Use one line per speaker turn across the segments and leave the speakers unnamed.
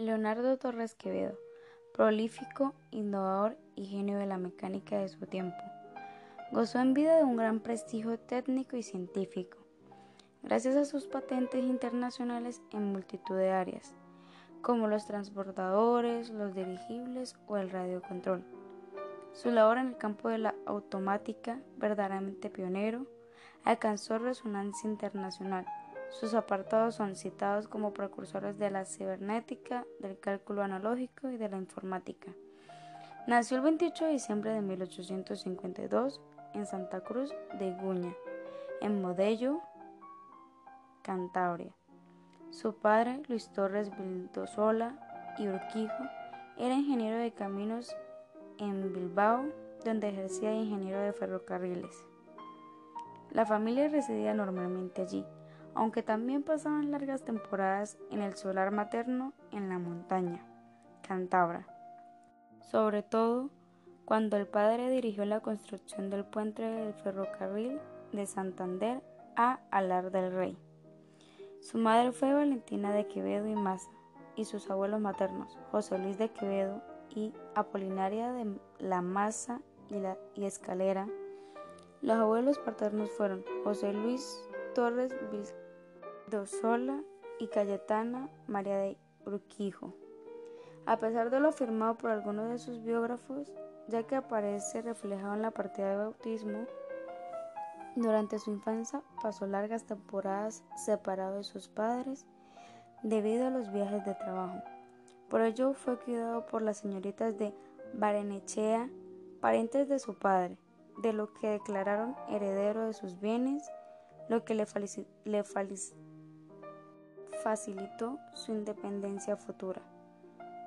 Leonardo Torres Quevedo, prolífico, innovador y genio de la mecánica de su tiempo. Gozó en vida de un gran prestigio técnico y científico, gracias a sus patentes internacionales en multitud de áreas, como los transbordadores, los dirigibles o el radiocontrol. Su labor en el campo de la automática, verdaderamente pionero, alcanzó resonancia internacional sus apartados son citados como precursores de la cibernética, del cálculo analógico y de la informática. Nació el 28 de diciembre de 1852 en Santa Cruz de Guña, en Modello, Cantabria. Su padre, Luis Torres Vildosola y Urquijo, era ingeniero de caminos en Bilbao, donde ejercía de ingeniero de ferrocarriles. La familia residía normalmente allí aunque también pasaban largas temporadas en el solar materno en la montaña, Cantabra. Sobre todo cuando el padre dirigió la construcción del puente del ferrocarril de Santander a Alar del Rey. Su madre fue Valentina de Quevedo y Maza, y sus abuelos maternos, José Luis de Quevedo y Apolinaria de la Maza y, la, Escalera. Los abuelos paternos fueron José Luis Torres Vildosola y Cayetana María de Urquijo. A pesar de lo afirmado por algunos de sus biógrafos, ya que aparece reflejado en la partida de bautismo, durante su infancia pasó largas temporadas separado de sus padres debido a los viajes de trabajo. Por ello fue cuidado por las señoritas de Barenechea, parientes de su padre, de lo que declararon heredero de sus bienes lo que le, facilitó su independencia futura.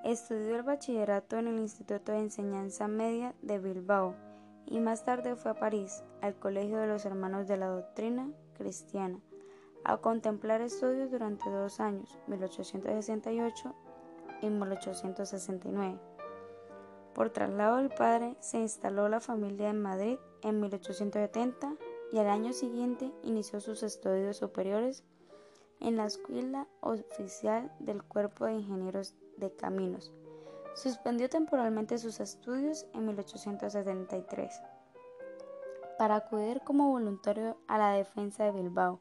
Estudió el bachillerato en el Instituto de Enseñanza Media de Bilbao y más tarde fue a París, al Colegio de los Hermanos de la Doctrina Cristiana, a contemplar estudios durante dos años, 1868 y 1869. Por traslado del padre, se instaló la familia en Madrid en 1870 y al año siguiente inició sus estudios superiores en la Escuela Oficial del Cuerpo de Ingenieros de Caminos. Suspendió temporalmente sus estudios en 1873 para acudir como voluntario a la defensa de Bilbao,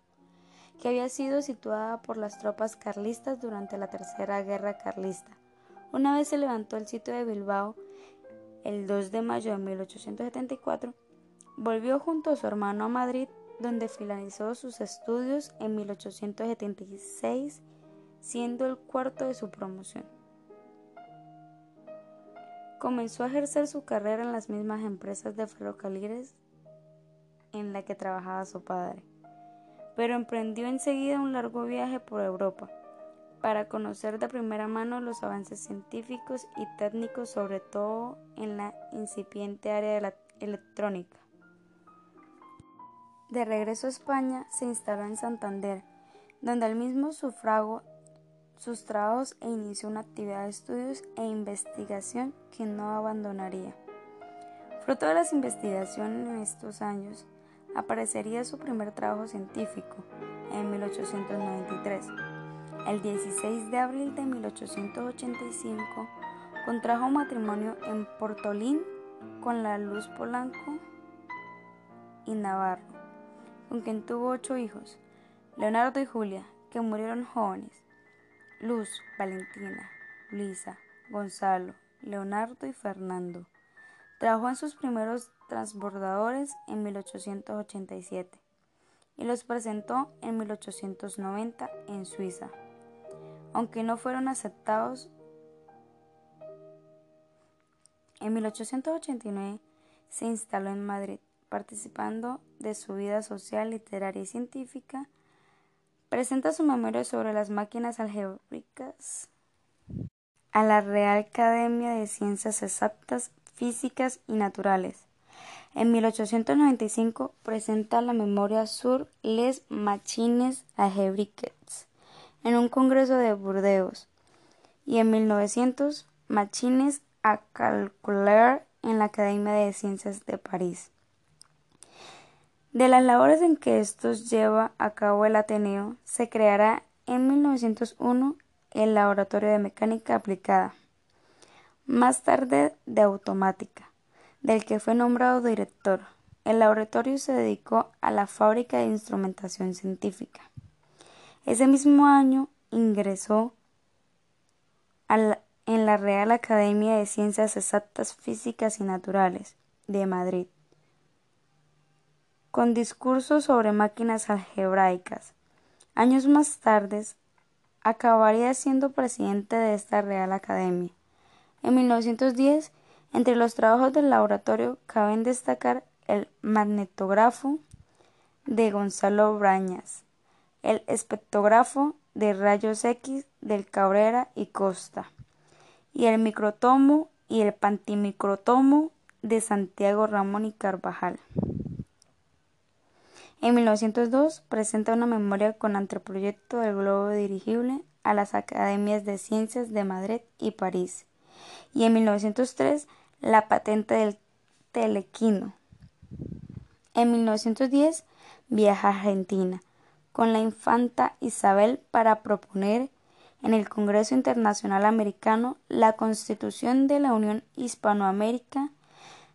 que había sido situada por las tropas carlistas durante la Tercera Guerra Carlista. Una vez se levantó el sitio de Bilbao, el 2 de mayo de 1874, Volvió junto a su hermano a Madrid, donde finalizó sus estudios en 1876, siendo el cuarto de su promoción. Comenzó a ejercer su carrera en las mismas empresas de ferrocarriles en la que trabajaba su padre, pero emprendió enseguida un largo viaje por Europa para conocer de primera mano los avances científicos y técnicos, sobre todo en la incipiente área de la electrónica. De regreso a España, se instaló en Santander, donde al mismo sufragó sus trabajos e inició una actividad de estudios e investigación que no abandonaría. Fruto de las investigaciones en estos años, aparecería su primer trabajo científico en 1893. El 16 de abril de 1885 contrajo matrimonio en Portolín con la Luz Polanco y Navarro con quien tuvo ocho hijos, Leonardo y Julia, que murieron jóvenes, Luz, Valentina, Luisa, Gonzalo, Leonardo y Fernando. Trabajó en sus primeros transbordadores en 1887 y los presentó en 1890 en Suiza, aunque no fueron aceptados. En 1889 se instaló en Madrid participando de su vida social, literaria y científica, presenta su memoria sobre las máquinas algébricas a la Real Academia de Ciencias Exactas, Físicas y Naturales. En 1895 presenta la memoria sur les machines algébriques en un congreso de Burdeos y en 1900 machines a calcular en la Academia de Ciencias de París. De las labores en que estos lleva a cabo el Ateneo, se creará en 1901 el Laboratorio de Mecánica Aplicada, más tarde de Automática, del que fue nombrado director. El laboratorio se dedicó a la fábrica de instrumentación científica. Ese mismo año ingresó en la Real Academia de Ciencias Exactas, Físicas y Naturales de Madrid, con discursos sobre máquinas algebraicas. Años más tarde, acabaría siendo presidente de esta Real Academia. En 1910, entre los trabajos del laboratorio caben destacar el magnetógrafo de Gonzalo Brañas, el espectrógrafo de rayos X del Cabrera y Costa, y el microtomo y el pantimicrotomo de Santiago Ramón y Carvajal. En 1902 presenta una memoria con anteproyecto del globo dirigible a las Academias de Ciencias de Madrid y París, y en 1903 la patente del telequino. En 1910 viaja a Argentina, con la infanta Isabel para proponer en el Congreso Internacional Americano la constitución de la Unión Hispanoamérica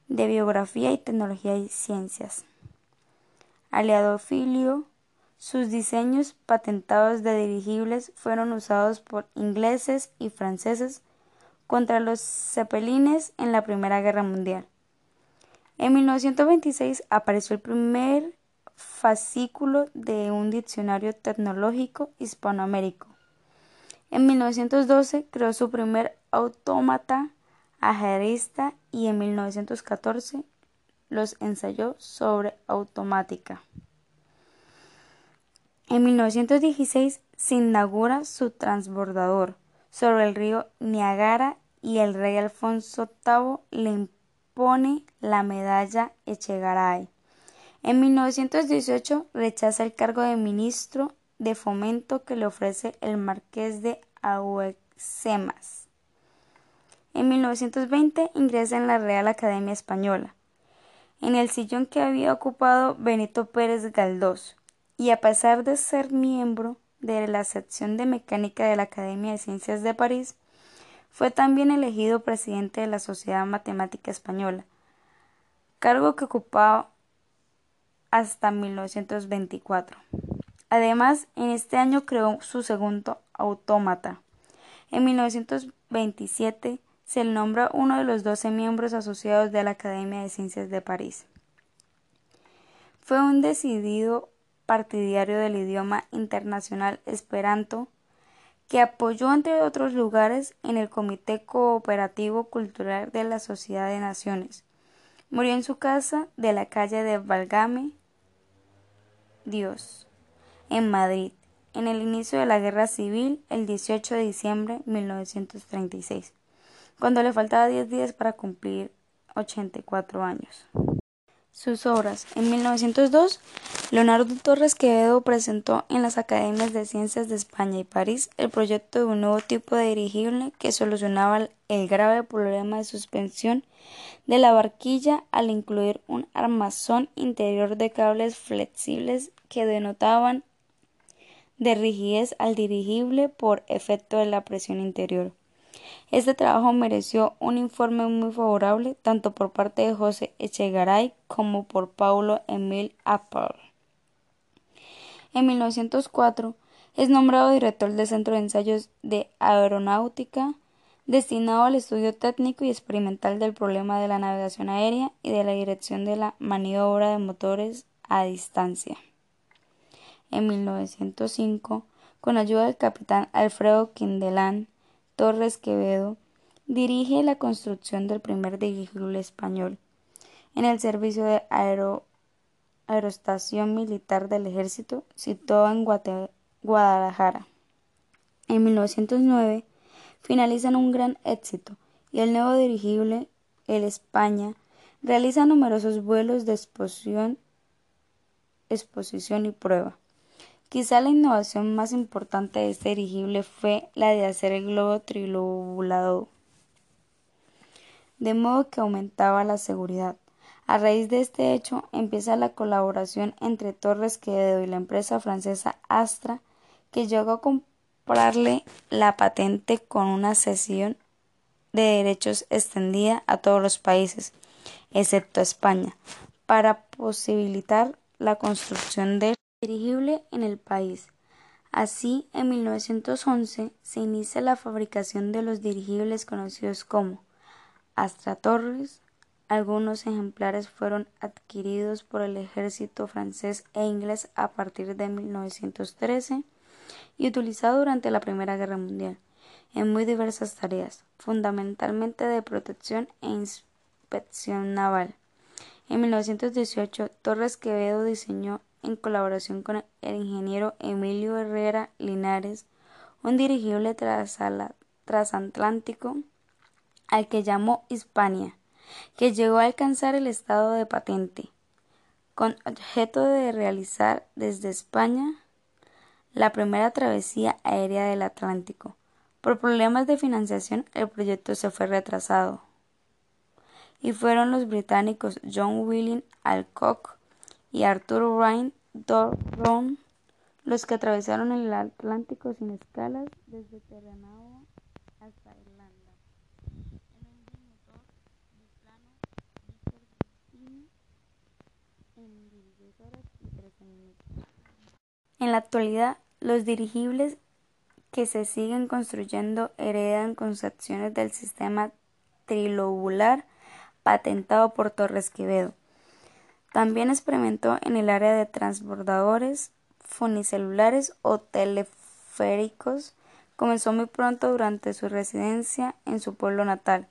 de Biografía y Tecnología y Ciencias. Aliado Filio, sus diseños patentados de dirigibles fueron usados por ingleses y franceses contra los cepelines en la Primera Guerra Mundial. En 1926 apareció el primer fascículo de un diccionario tecnológico hispanoamérico. En 1912 creó su primer autómata ajedrista y en 1914 los ensayó sobre automática. En 1916 se inaugura su transbordador sobre el río Niagara y el rey Alfonso VIII le impone la medalla Echegaray. En 1918 rechaza el cargo de ministro de fomento que le ofrece el marqués de Auxemas. En 1920 ingresa en la Real Academia Española, en el sillón que había ocupado Benito Pérez Galdós, y a pesar de ser miembro de la sección de mecánica de la Academia de Ciencias de París, fue también elegido presidente de la Sociedad Matemática Española, cargo que ocupaba hasta 1924. Además, en este año creó su segundo autómata. En 1927 se le nombra uno de los doce miembros asociados de la Academia de Ciencias de París. Fue un decidido partidario del idioma internacional esperanto que apoyó entre otros lugares en el Comité Cooperativo Cultural de la Sociedad de Naciones. Murió en su casa de la calle de Valgame, Dios, en Madrid, en el inicio de la Guerra Civil el 18 de diciembre de 1936, cuando le faltaba 10 días para cumplir 84 años. Sus obras. En 1902, Leonardo Torres Quevedo presentó en las Academias de Ciencias de España y París el proyecto de un nuevo tipo de dirigible que solucionaba el grave problema de suspensión de la barquilla al incluir un armazón interior de cables flexibles que denotaban de rigidez al dirigible por efecto de la presión interior. Este trabajo mereció un informe muy favorable tanto por parte de José Echegaray como por Paulo Emil Appel. En 1904 es nombrado director del Centro de Ensayos de Aeronáutica, destinado al estudio técnico y experimental del problema de la navegación aérea y de la dirección de la maniobra de motores a distancia en 1905, con ayuda del capitán Alfredo Quindelán Torres Quevedo, dirige la construcción del primer dirigible español en el servicio de aerostación militar del ejército situado en Guadalajara. En 1909 finalizan un gran éxito y el nuevo dirigible, el España, realiza numerosos vuelos de exposición y prueba. Quizá la innovación más importante de este dirigible fue la de hacer el globo trilobulado, de modo que aumentaba la seguridad. A raíz de este hecho empieza la colaboración entre Torres Quevedo y la empresa francesa Astra, que llegó a comprarle la patente con una cesión de derechos extendida a todos los países, excepto a España, para posibilitar la construcción del dirigible en el país. Así, en 1911 se inicia la fabricación de los dirigibles conocidos como Astra Torres. Algunos ejemplares fueron adquiridos por el ejército francés e inglés a partir de 1913 y utilizados durante la Primera Guerra Mundial en muy diversas tareas, fundamentalmente de protección e inspección naval. En 1918, Torres Quevedo diseñó en colaboración con el ingeniero Emilio Herrera Linares, un dirigible transatlántico al que llamó Hispania, que llegó a alcanzar el estado de patente, con objeto de realizar desde España la primera travesía aérea del Atlántico. Por problemas de financiación el proyecto se fue retrasado y fueron los británicos John William Alcock y Arthur Ryan Brown los que atravesaron el Atlántico sin escalas desde Terranova hasta Irlanda. En un bimotor biplano en 16 horas y 13 minutos. En la actualidad, los dirigibles que se siguen construyendo heredan concepciones del sistema trilobular patentado por Torres Quevedo. También experimentó en el área de transbordadores funicelulares o teleféricos. Comenzó muy pronto durante su residencia en su pueblo natal,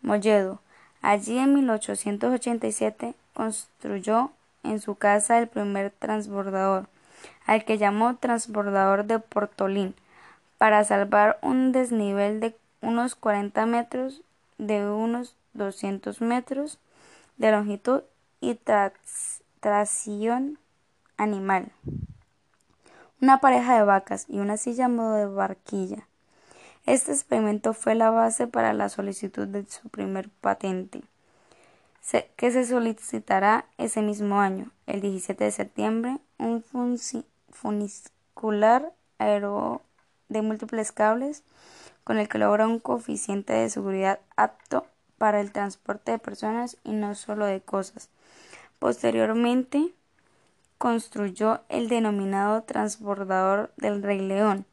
Molledo. Allí en 1887 construyó en su casa el primer transbordador, al que llamó transbordador de Portolín, para salvar un desnivel de unos 40 metros de unos 200 metros de longitud y tracción animal. Una pareja de vacas y una silla a modo de barquilla. Este experimento fue la base para la solicitud de su primer patente, que se solicitará ese mismo año, el 17 de septiembre, un funicular aero de múltiples cables con el que logra un coeficiente de seguridad apto para el transporte de personas y no solo de cosas. Posteriormente, construyó el denominado transbordador del Rey León,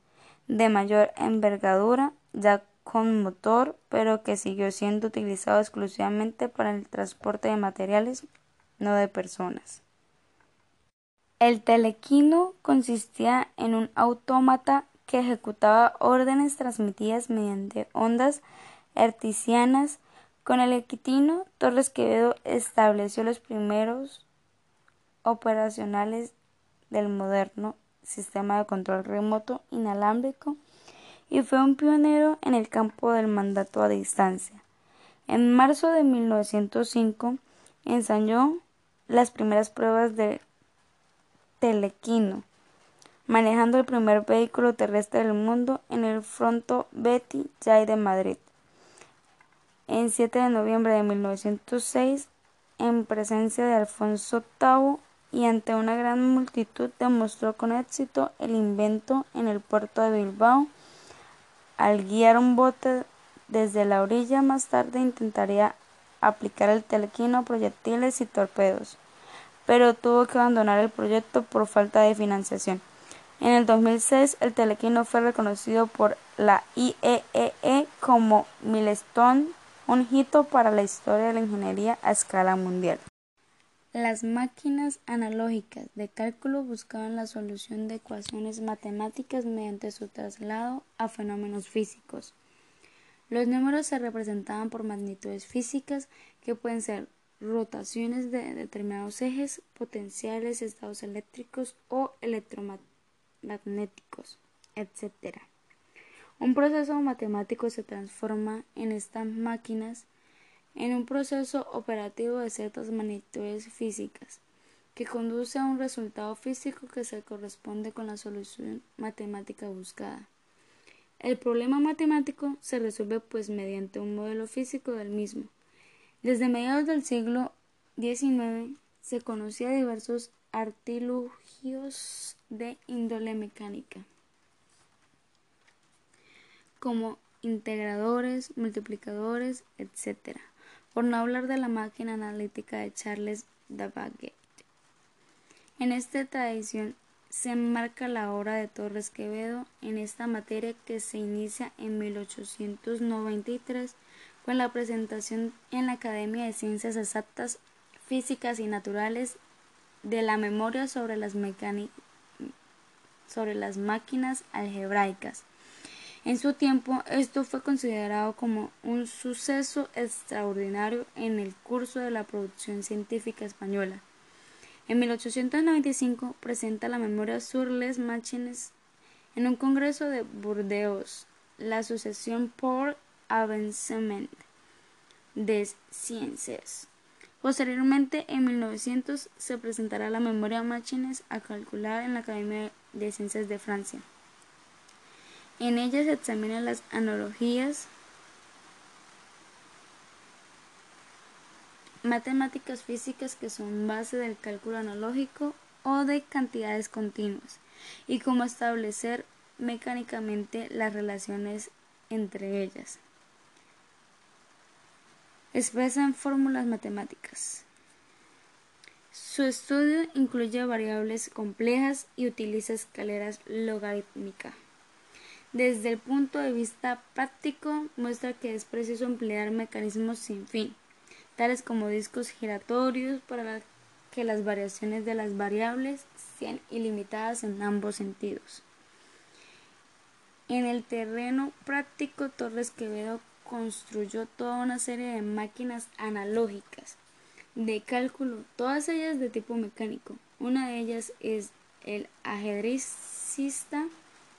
de mayor envergadura, ya con motor, pero que siguió siendo utilizado exclusivamente para el transporte de materiales, no de personas. El telequino consistía en un autómata que ejecutaba órdenes transmitidas mediante ondas hertzianas con el equitino, Torres Quevedo estableció los primeros operacionales del moderno sistema de control remoto inalámbrico y fue un pionero en el campo del mandato a distancia. En marzo de 1905 ensayó las primeras pruebas de telequino, manejando el primer vehículo terrestre del mundo en el Fronto Betty Jay de Madrid. En 7 de noviembre de 1906, en presencia de Alfonso VIII y ante una gran multitud, demostró con éxito el invento en el puerto de Bilbao. Al guiar un bote desde la orilla, más tarde intentaría aplicar el telequino proyectiles y torpedos, pero tuvo que abandonar el proyecto por falta de financiación. En el 2006, el telequino fue reconocido por la IEEE e como milestone un hito para la historia de la ingeniería a escala mundial. Las máquinas analógicas de cálculo buscaban la solución de ecuaciones matemáticas mediante su traslado a fenómenos físicos. Los números se representaban por magnitudes físicas que pueden ser rotaciones de determinados ejes, potenciales, estados eléctricos o electromagnéticos, etc. Un proceso matemático se transforma en estas máquinas en un proceso operativo de ciertas magnitudes físicas, que conduce a un resultado físico que se corresponde con la solución matemática buscada. El problema matemático se resuelve pues mediante un modelo físico del mismo. Desde mediados del siglo XIX se conocía diversos artilugios de índole mecánica. Como integradores, multiplicadores, etc. Por no hablar de la máquina analítica de Charles Babbage. En esta tradición se enmarca la obra de Torres Quevedo en esta materia que se inicia en 1893 con la presentación en la Academia de Ciencias Exactas, Físicas y Naturales de la memoria sobre las, sobre las máquinas algebraicas. En su tiempo, esto fue considerado como un suceso extraordinario en el curso de la producción científica española. En 1895 presenta la memoria sur les machines en un congreso de Burdeos, la Asociación por Avancement des Sciences. Posteriormente, en 1900, se presentará la memoria machines a calcular en la Academia de Ciencias de Francia. En ella se examinan las analogías matemáticas físicas que son base del cálculo analógico o de cantidades continuas y cómo establecer mecánicamente las relaciones entre ellas. Expresan fórmulas matemáticas. Su estudio incluye variables complejas y utiliza escaleras logarítmicas. Desde el punto de vista práctico, muestra que es preciso emplear mecanismos sin fin tales como discos giratorios para que las variaciones de las variables sean ilimitadas en ambos sentidos. En el terreno práctico, Torres Quevedo construyó toda una serie de máquinas analógicas de cálculo, todas ellas de tipo mecánico. Una de ellas es el ajedrecista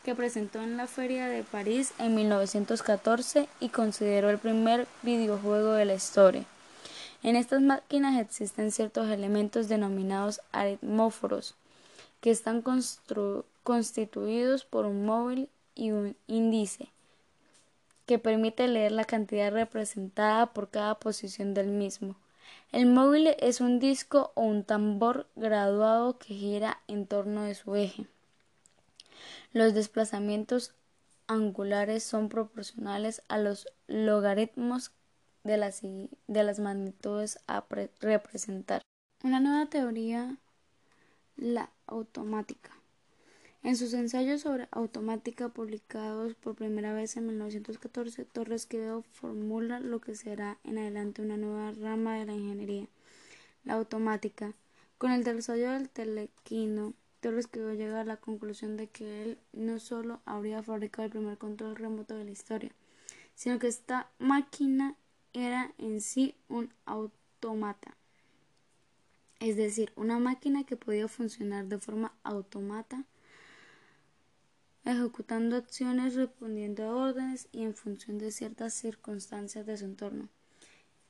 que presentó en la Feria de París en 1914 y consideró el primer videojuego de la historia. En estas máquinas existen ciertos elementos denominados aritmóforos, que están constituidos por un móvil y un índice, que permite leer la cantidad representada por cada posición del mismo. El móvil es un disco o un tambor graduado que gira en torno de su eje. Los desplazamientos angulares son proporcionales a los logaritmos de las, de las magnitudes a representar. Una nueva teoría, la automática. En sus ensayos sobre automática publicados por primera vez en 1914, Torres Quevedo formula lo que será en adelante una nueva rama de la ingeniería, la automática. Con el desarrollo del telequino, Torres Quevedo llega a la conclusión de que él no solo habría fabricado el primer control remoto de la historia, sino que esta máquina era en sí un automata, es decir, una máquina que podía funcionar de forma automata, ejecutando acciones, respondiendo a órdenes y en función de ciertas circunstancias de su entorno.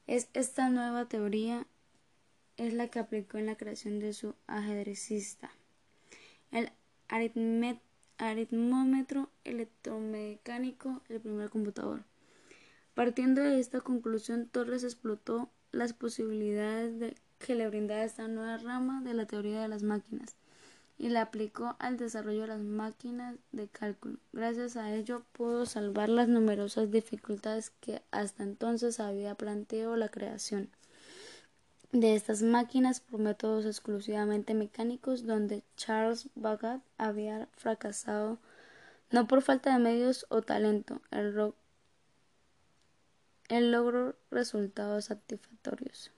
Es esta nueva teoría es la que aplicó en la creación de su ajedrecista. El aritmómetro electromecánico, el primer computador. Partiendo de esta conclusión, Torres explotó las posibilidades que le brindaba esta nueva rama de la teoría de las máquinas y la aplicó al desarrollo de las máquinas de cálculo. Gracias a ello pudo salvar las numerosas dificultades que hasta entonces había planteado la creación de estas máquinas por métodos exclusivamente mecánicos donde Charles Babbage había fracasado no por falta de medios o talento. Rock él logró resultados satisfactorios.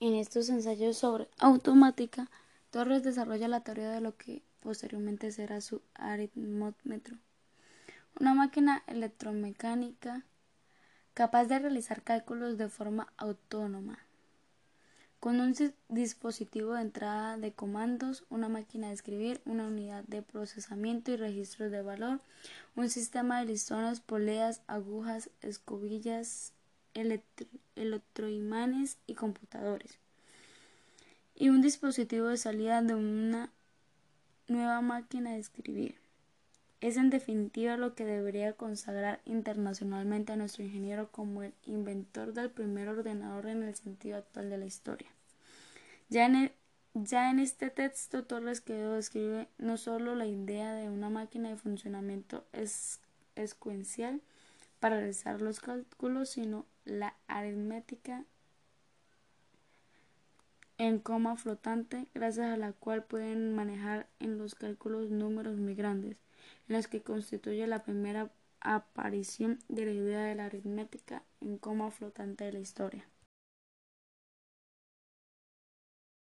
En estos ensayos sobre automática, Torres desarrolla la teoría de lo que posteriormente será su aritmómetro, una máquina electromecánica capaz de realizar cálculos de forma autónoma con un dispositivo de entrada de comandos, una máquina de escribir, una unidad de procesamiento y registros de valor, un sistema de listones, poleas, agujas, escobillas, electroimanes y computadores, y un dispositivo de salida de una nueva máquina de escribir. Es en definitiva lo que debería consagrar internacionalmente a nuestro ingeniero como el inventor del primer ordenador en el sentido actual de la historia. Ya en, este texto Torres Quevedo describe no solo la idea de una máquina de funcionamiento exponencial para realizar los cálculos, sino la aritmética en coma flotante, gracias a la cual pueden manejar en los cálculos números muy grandes, en los que constituye la primera aparición de la idea de la aritmética en coma flotante de la historia.